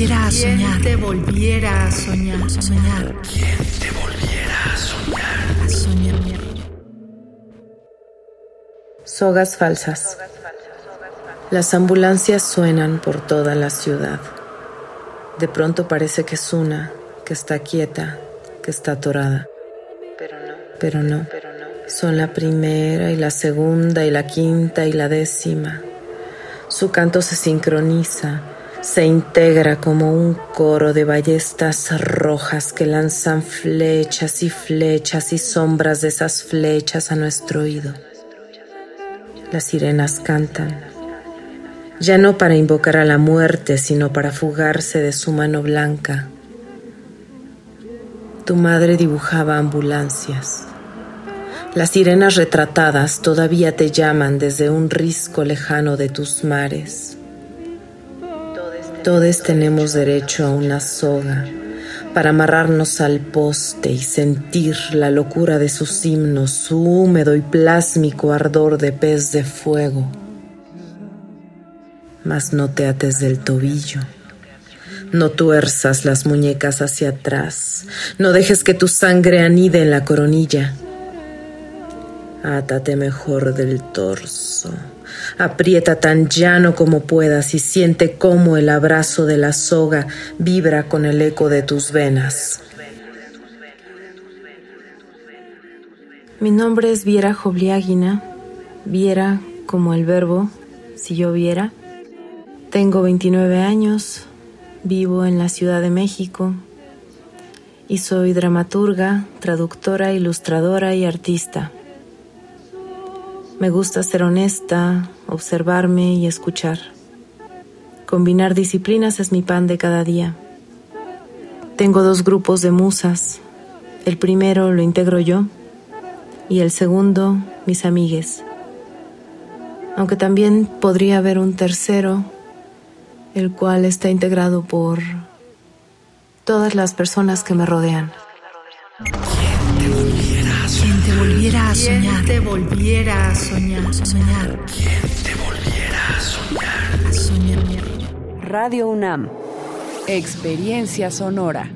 volviera a soñar? te volviera a soñar? soñar? ¿Quién te volviera a soñar? A soñar. Sogas falsas. Las ambulancias suenan por toda la ciudad. De pronto parece que es una, que está quieta, que está atorada. Pero no. Pero no. Son la primera y la segunda y la quinta y la décima. Su canto se sincroniza, se integra como un coro de ballestas rojas que lanzan flechas y flechas y sombras de esas flechas a nuestro oído. Las sirenas cantan, ya no para invocar a la muerte, sino para fugarse de su mano blanca. Tu madre dibujaba ambulancias. Las sirenas retratadas todavía te llaman desde un risco lejano de tus mares. Todos tenemos derecho a una soga para amarrarnos al poste y sentir la locura de sus himnos, su húmedo y plásmico ardor de pez de fuego. Mas no te ates del tobillo. No tuerzas las muñecas hacia atrás. No dejes que tu sangre anide en la coronilla. Átate mejor del torso. Aprieta tan llano como puedas y siente cómo el abrazo de la soga vibra con el eco de tus venas. Mi nombre es Viera Jobliáguina. Viera como el verbo, si yo viera. Tengo 29 años, vivo en la Ciudad de México y soy dramaturga, traductora, ilustradora y artista. Me gusta ser honesta, observarme y escuchar. Combinar disciplinas es mi pan de cada día. Tengo dos grupos de musas. El primero lo integro yo y el segundo mis amigues. Aunque también podría haber un tercero, el cual está integrado por todas las personas que me rodean volviera a soñar? te volviera a soñar? soñar? ¿Quién te volviera a soñar? A soñar. Radio UNAM. Experiencia sonora.